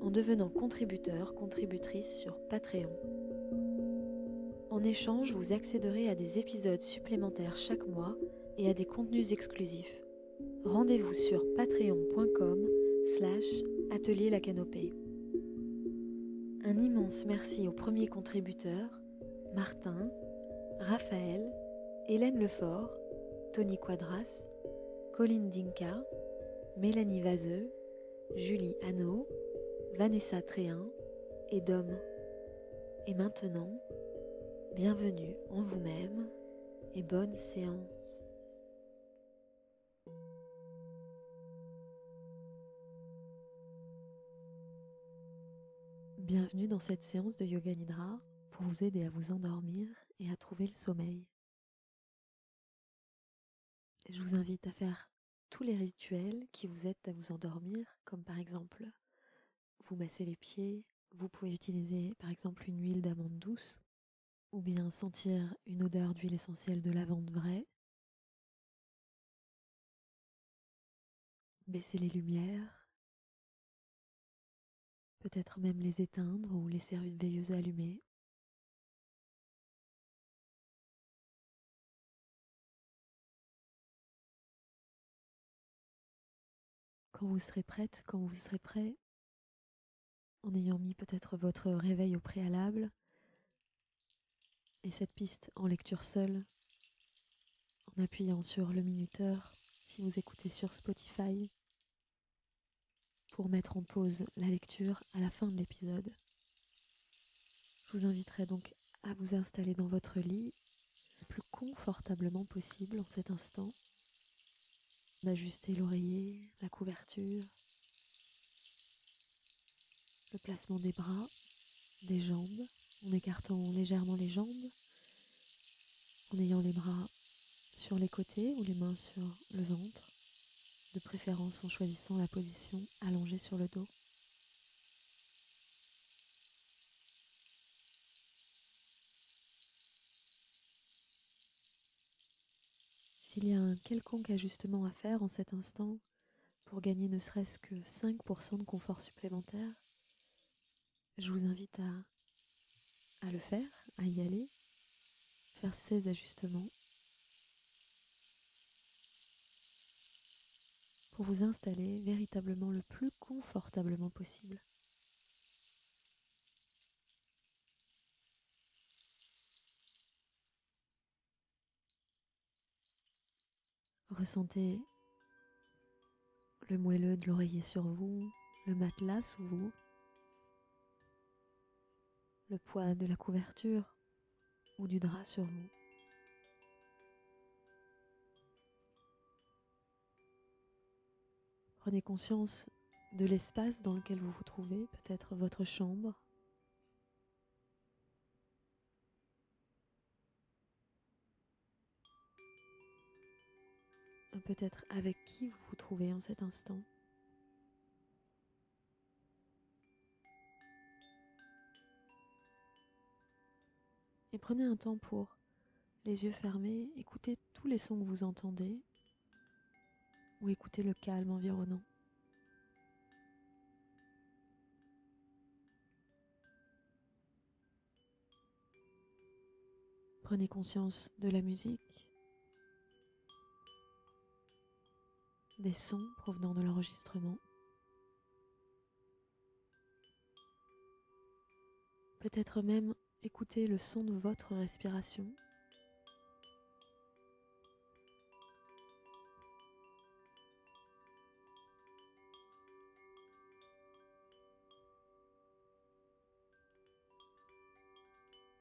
en devenant contributeur, contributrice sur Patreon. En échange, vous accéderez à des épisodes supplémentaires chaque mois et à des contenus exclusifs. Rendez-vous sur patreon.com slash atelier la canopée. Un immense merci aux premiers contributeurs, Martin, Raphaël, Hélène Lefort, Tony Quadras, Colline Dinka, Mélanie Vaseux, Julie Hanot, Vanessa Tréhin et Dom. Et maintenant, bienvenue en vous-même et bonne séance. Bienvenue dans cette séance de Yoga Nidra pour vous aider à vous endormir et à trouver le sommeil. Je vous invite à faire tous les rituels qui vous aident à vous endormir, comme par exemple vous masser les pieds, vous pouvez utiliser par exemple une huile d'amande douce, ou bien sentir une odeur d'huile essentielle de lavande vraie, baisser les lumières, peut-être même les éteindre ou laisser une veilleuse allumée. Quand vous serez prête, quand vous serez prêt, en ayant mis peut-être votre réveil au préalable et cette piste en lecture seule, en appuyant sur le minuteur si vous écoutez sur Spotify, pour mettre en pause la lecture à la fin de l'épisode. Je vous inviterai donc à vous installer dans votre lit le plus confortablement possible en cet instant, d'ajuster l'oreiller, la couverture, le placement des bras, des jambes, en écartant légèrement les jambes, en ayant les bras sur les côtés ou les mains sur le ventre, de préférence en choisissant la position allongée sur le dos. S'il y a un quelconque ajustement à faire en cet instant pour gagner ne serait-ce que 5% de confort supplémentaire, je vous invite à, le faire, à y aller, faire ces ajustements pour vous installer véritablement le plus confortablement possible. Ressentez le moelleux de l'oreiller sur vous, le matelas sous vous le poids de la couverture ou du drap sur vous. Prenez conscience de l'espace dans lequel vous vous trouvez, peut-être votre chambre. Peut-être avec qui vous vous trouvez en cet instant. Prenez un temps pour, les yeux fermés, écouter tous les sons que vous entendez ou écouter le calme environnant. Prenez conscience de la musique, des sons provenant de l'enregistrement. Peut-être même Écoutez le son de votre respiration.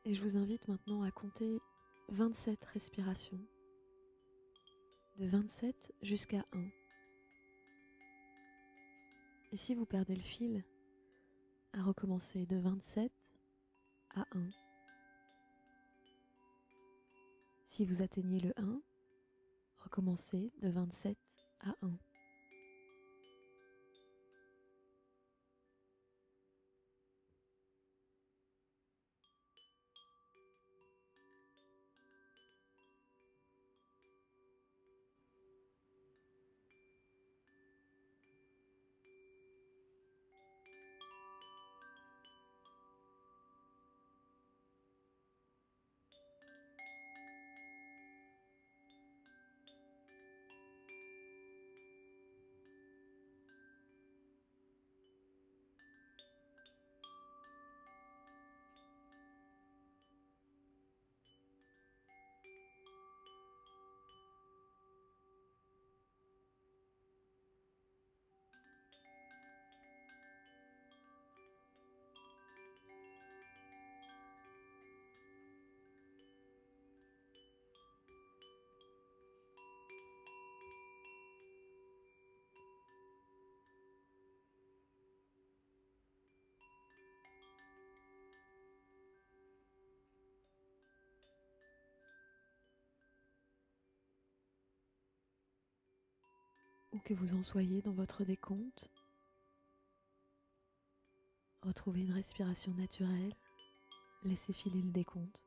Et je vous invite maintenant à compter 27 respirations, de 27 jusqu'à 1. Et si vous perdez le fil, à recommencer de 27 à 1. Si vous atteignez le 1, recommencez de 27 à 1. Que vous en soyez dans votre décompte, retrouvez une respiration naturelle, laissez filer le décompte.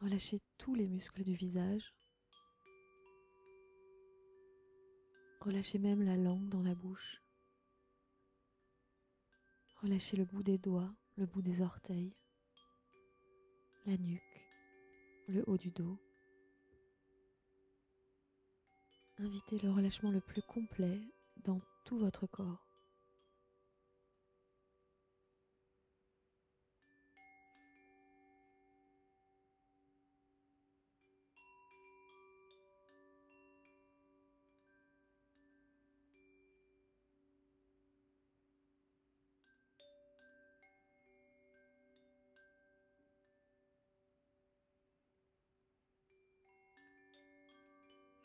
Relâchez tous les muscles du visage. Relâchez même la langue dans la bouche. Relâchez le bout des doigts, le bout des orteils, la nuque, le haut du dos. Invitez le relâchement le plus complet dans tout votre corps.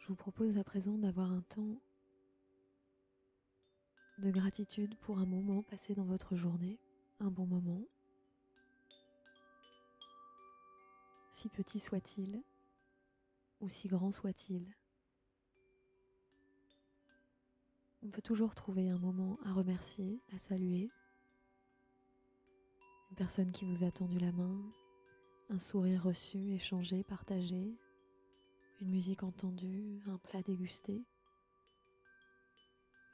Vous propose à présent d'avoir un temps de gratitude pour un moment passé dans votre journée, un bon moment, si petit soit-il ou si grand soit-il. On peut toujours trouver un moment à remercier, à saluer, une personne qui vous a tendu la main, un sourire reçu, échangé, partagé, une musique entendue, un plat dégusté,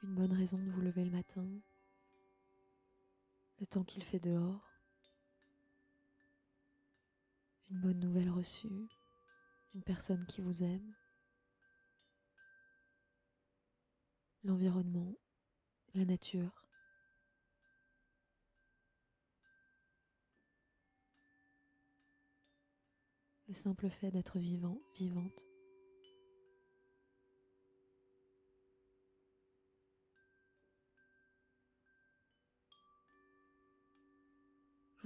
une bonne raison de vous lever le matin, le temps qu'il fait dehors, une bonne nouvelle reçue, une personne qui vous aime, l'environnement, la nature. Le simple fait d'être vivant, vivante.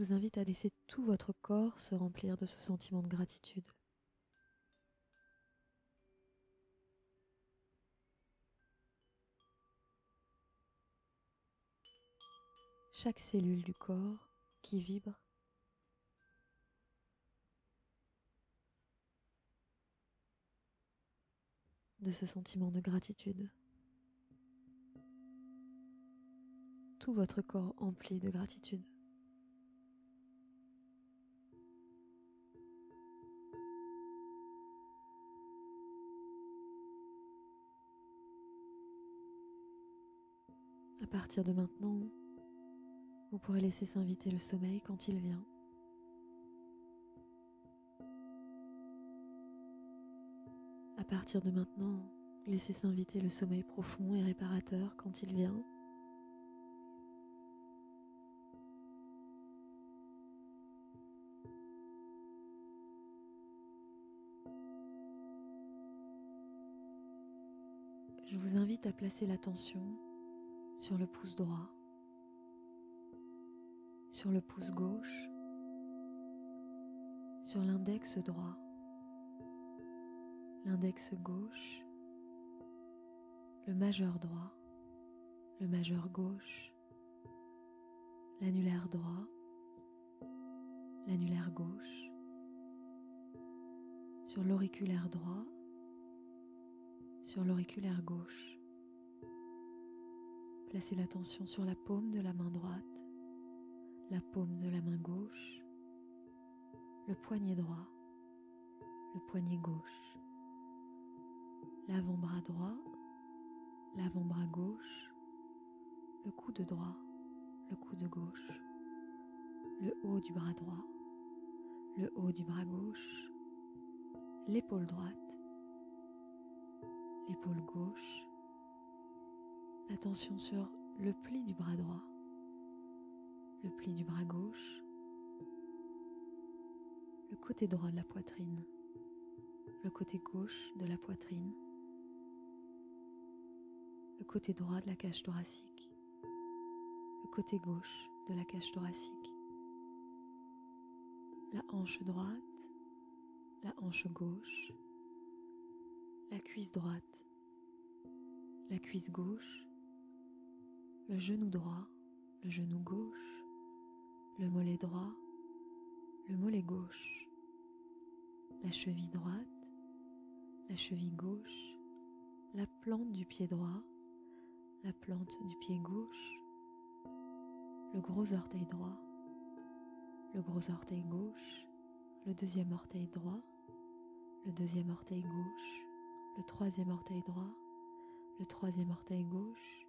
Je vous invite à laisser tout votre corps se remplir de ce sentiment de gratitude. Chaque cellule du corps qui vibre de ce sentiment de gratitude. Tout votre corps empli de gratitude. À partir de maintenant, vous pourrez laisser s'inviter le sommeil quand il vient. À partir de maintenant, laissez s'inviter le sommeil profond et réparateur quand il vient. Je vous invite à placer l'attention sur le pouce droit, sur le pouce gauche, sur l'index droit, l'index gauche, le majeur droit, le majeur gauche, l'annulaire droit, l'annulaire gauche, sur l'auriculaire droit, sur l'auriculaire gauche. Placez l'attention sur la paume de la main droite, la paume de la main gauche, le poignet droit, le poignet gauche, l'avant-bras droit, l'avant-bras gauche, le coude droit, le coude gauche, le haut du bras droit, le haut du bras gauche, l'épaule droite, l'épaule gauche, attention sur le pli du bras droit, le pli du bras gauche, le côté droit de la poitrine, le côté gauche de la poitrine, le côté droit de la cage thoracique, le côté gauche de la cage thoracique, la hanche droite, la hanche gauche, la cuisse droite, la cuisse gauche, le genou droit, le genou gauche, le mollet droit, le mollet gauche, la cheville droite, la cheville gauche, la plante du pied droit, la plante du pied gauche, le gros orteil droit, le gros orteil gauche, le deuxième orteil droit, le deuxième orteil gauche, le troisième orteil droit, le troisième orteil gauche,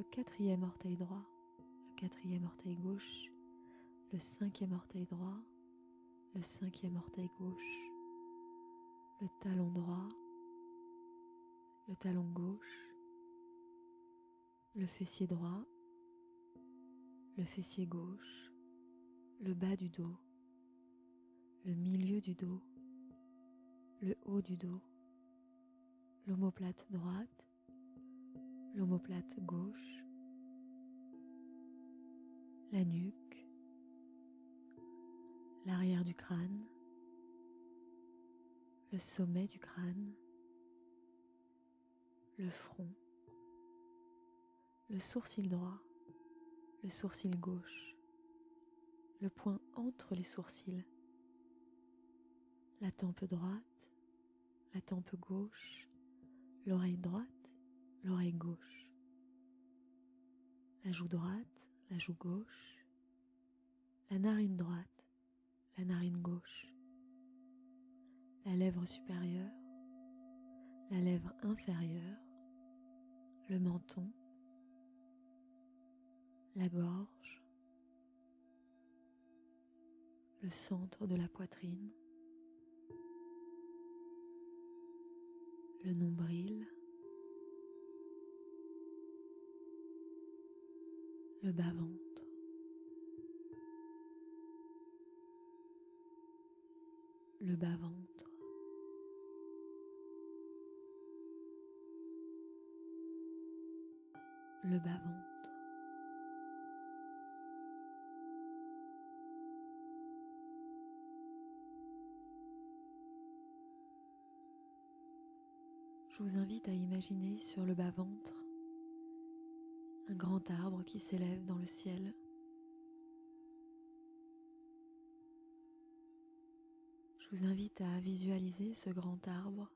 le quatrième orteil droit, le quatrième orteil gauche, le cinquième orteil droit, le cinquième orteil gauche, le talon droit, le talon gauche, le fessier droit, le fessier gauche, le bas du dos, le milieu du dos, le haut du dos, l'omoplate droite, l'omoplate gauche, la nuque, l'arrière du crâne, le sommet du crâne, le front, le sourcil droit, le sourcil gauche, le point entre les sourcils, la tempe droite, la tempe gauche, l'oreille droite, l'oreille gauche, la joue droite, la joue gauche, la narine droite, la narine gauche, la lèvre supérieure, la lèvre inférieure, le menton, la gorge, le centre de la poitrine, le nombril, le bas-ventre, le bas-ventre, le bas-ventre. Je vous invite à imaginer sur le bas-ventre un grand arbre qui s'élève dans le ciel. Je vous invite à visualiser ce grand arbre,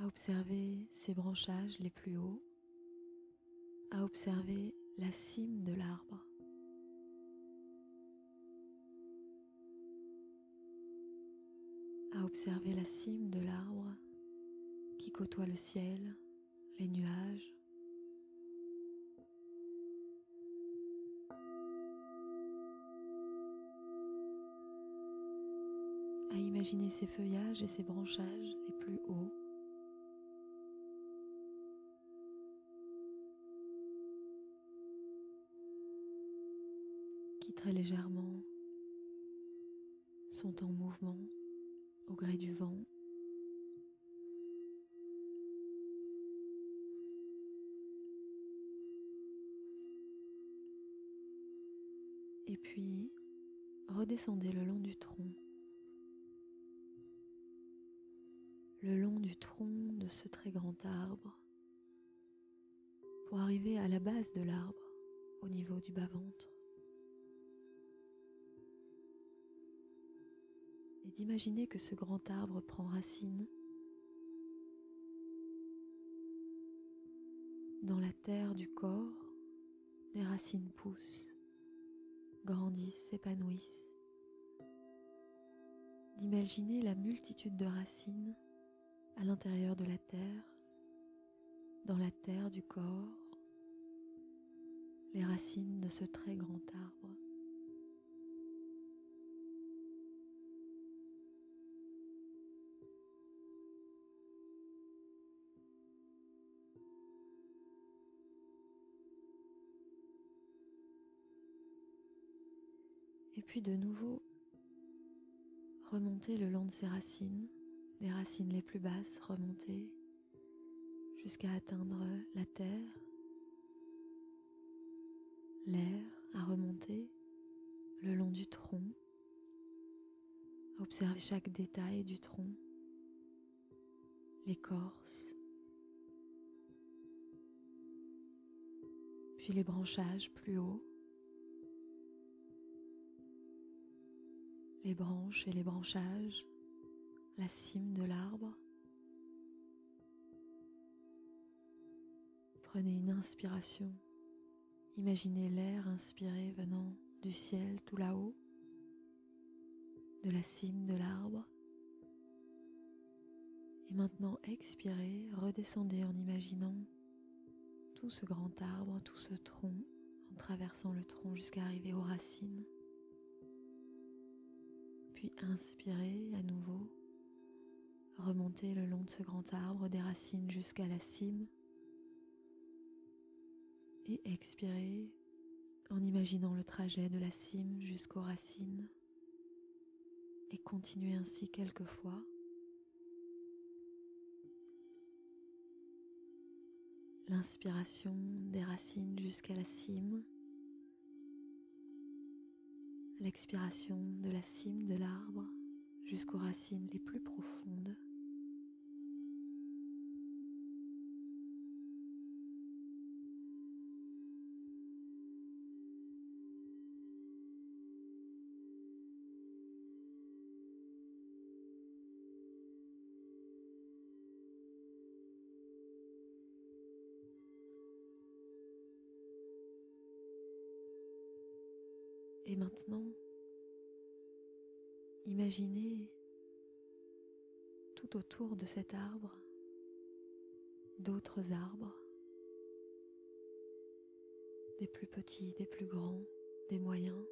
à observer ses branchages les plus hauts, à observer la cime de l'arbre. à observer la cime de l'arbre qui côtoie le ciel, les nuages. À imaginer ses feuillages et ses branchages les plus hauts. qui très légèrement sont en mouvement au gré du vent. Et puis, redescendez le long du tronc. Le long du tronc de ce très grand arbre pour arriver à la base de l'arbre au niveau du bas-ventre. Et d'imaginer que ce grand arbre prend racine dans la terre du corps, les racines poussent, grandissent, s'épanouissent. D'imaginer la multitude de racines à l'intérieur de la terre, dans la terre du corps, les racines de ce très grand arbre. Et puis de nouveau, remonter le long de ses racines, des racines les plus basses, remonter jusqu'à atteindre la terre, l'air à remonter le long du tronc, observer chaque détail du tronc, l'écorce, puis les branchages plus hauts, les branches et les branchages, la cime de l'arbre. Prenez une inspiration. Imaginez l'air inspiré venant du ciel tout là-haut, de la cime de l'arbre. Et maintenant expirez, redescendez en imaginant tout ce grand arbre, tout ce tronc, en traversant le tronc jusqu'à arriver aux racines. Puis inspirez à nouveau, remontez le long de ce grand arbre des racines jusqu'à la cime et expirez en imaginant le trajet de la cime jusqu'aux racines et continuez ainsi quelques fois. L'inspiration des racines jusqu'à la cime, l'expiration de la cime de l'arbre jusqu'aux racines les plus profondes. Et maintenant, imaginez tout autour de cet arbre d'autres arbres, des plus petits, des plus grands, des moyens,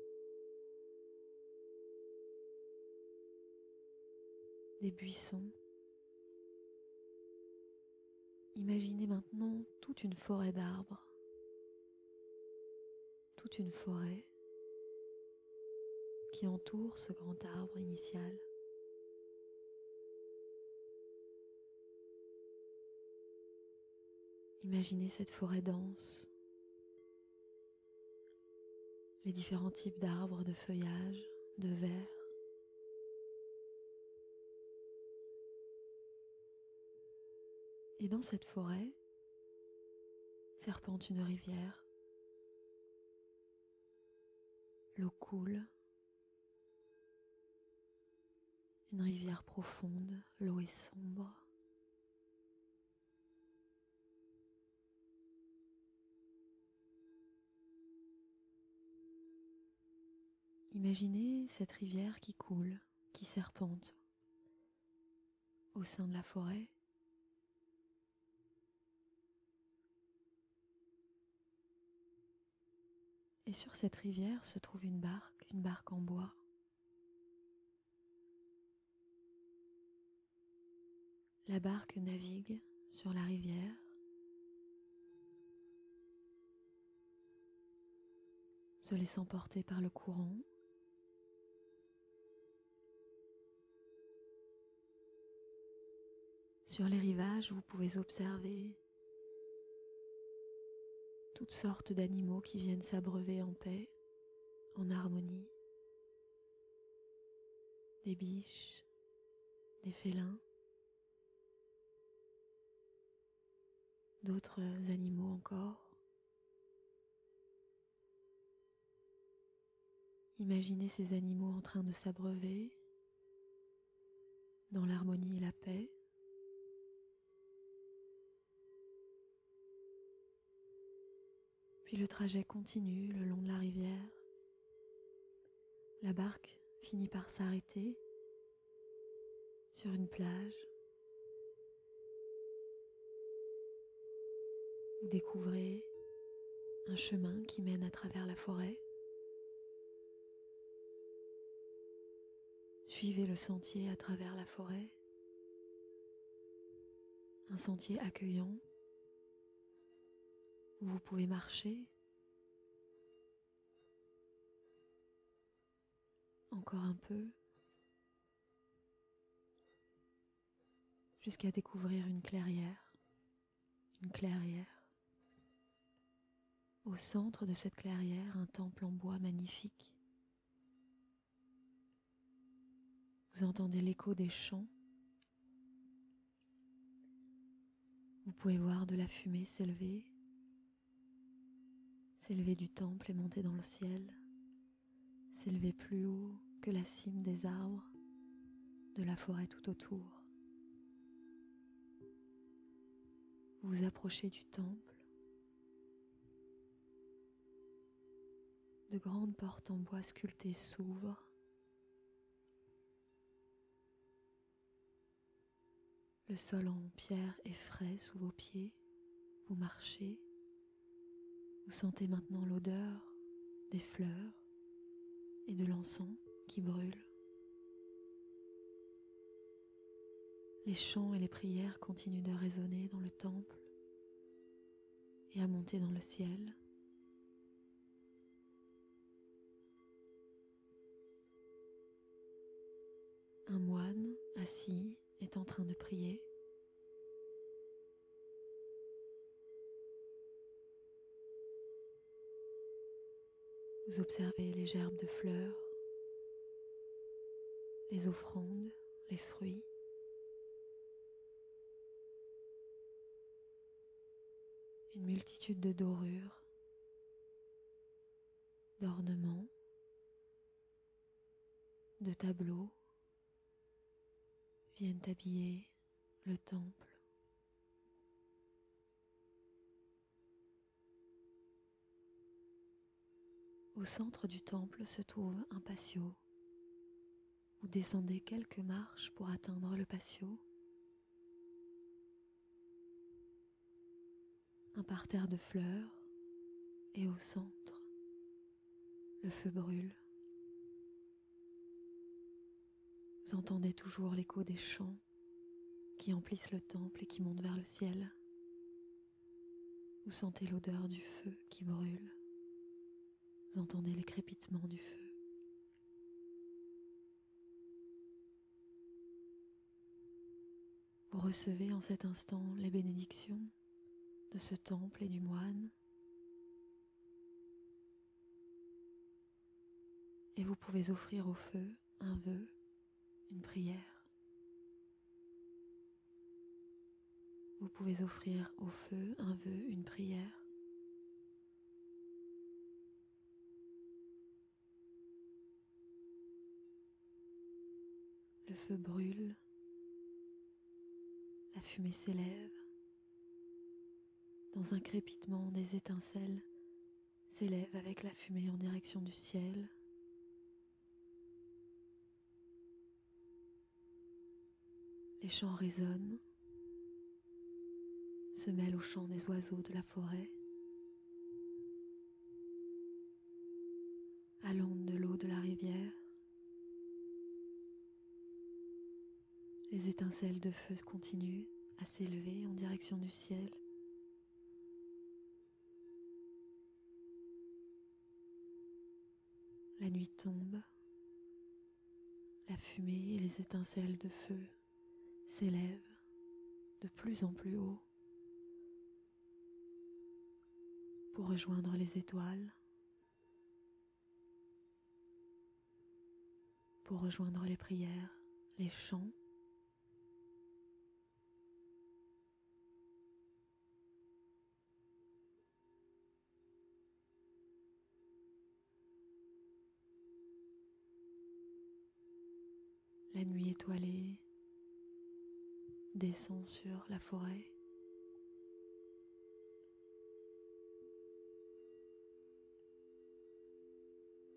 des buissons. Imaginez maintenant toute une forêt d'arbres, toute une forêt entoure ce grand arbre initial. Imaginez cette forêt dense, les différents types d'arbres de feuillage, de verre. Et dans cette forêt serpente une rivière. L'eau coule une rivière profonde, l'eau est sombre. Imaginez cette rivière qui coule, qui serpente au sein de la forêt. Et sur cette rivière se trouve une barque, une barque en bois. La barque navigue sur la rivière. se laissant porter par le courant. Sur les rivages, vous pouvez observer toutes sortes d'animaux qui viennent s'abreuver en paix, en harmonie. Des biches, des félins, d'autres animaux encore. Imaginez ces animaux en train de s'abreuver dans l'harmonie et la paix. Puis le trajet continue le long de la rivière. La barque finit par s'arrêter sur une plage. Découvrez un chemin qui mène à travers la forêt. Suivez le sentier à travers la forêt. Un sentier accueillant où vous pouvez marcher. Encore un peu. Jusqu'à découvrir une clairière. Une clairière. Au centre de cette clairière, un temple en bois magnifique. Vous entendez l'écho des chants. Vous pouvez voir de la fumée s'élever, s'élever du temple et monter dans le ciel, s'élever plus haut que la cime des arbres, de la forêt tout autour. Vous approchez du temple. De grandes portes en bois sculpté s'ouvrent Le sol en pierre est frais sous vos pieds. Vous marchez. Vous sentez maintenant l'odeur des fleurs et de l'encens qui brûle. Les chants et les prières continuent de résonner dans le temple et à monter dans le ciel. Assis est en train de prier. Vous observez les gerbes de fleurs, les offrandes, les fruits. Une multitude de dorures, d'ornements, de tableaux viennent habiller le temple. Au centre du temple se trouve un patio. Vous descendez quelques marches pour atteindre le patio. Un parterre de fleurs et au centre, le feu brûle. Vous entendez toujours l'écho des chants qui emplissent le temple et qui montent vers le ciel. Vous sentez l'odeur du feu qui brûle. Vous entendez les crépitements du feu. Vous recevez en cet instant les bénédictions de ce temple et du moine. Et vous pouvez offrir au feu un vœu une prière. Vous pouvez offrir au feu un vœu, une prière. Le feu brûle, la fumée s'élève, dans un crépitement des étincelles s'élève avec la fumée en direction du ciel. Les chants résonnent, se mêlent aux chants des oiseaux de la forêt, à l'onde de l'eau de la rivière. Les étincelles de feu continuent à s'élever en direction du ciel. La nuit tombe, la fumée et les étincelles de feu s'élève de plus en plus haut pour rejoindre les étoiles, pour rejoindre les prières, les chants. La nuit étoilée, descend sur la forêt.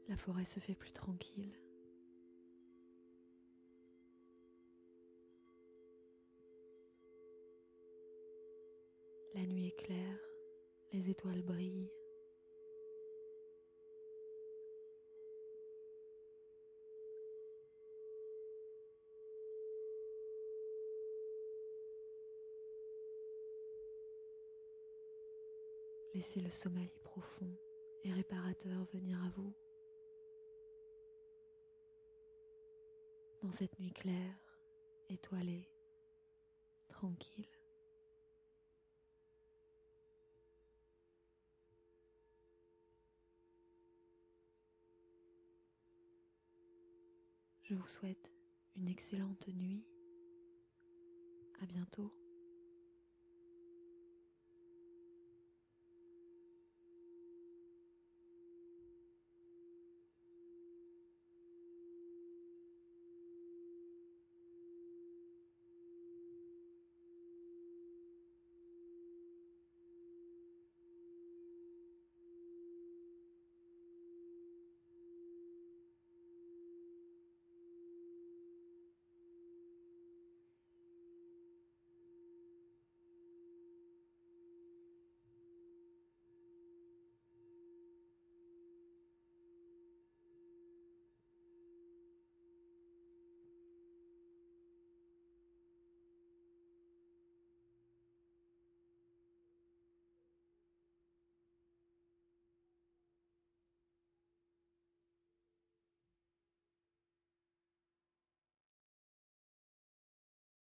La forêt se fait plus tranquille. La nuit est claire, les étoiles brillent. Laissez le sommeil profond et réparateur venir à vous. Dans cette nuit claire, étoilée, tranquille. Je vous souhaite une excellente nuit. À bientôt.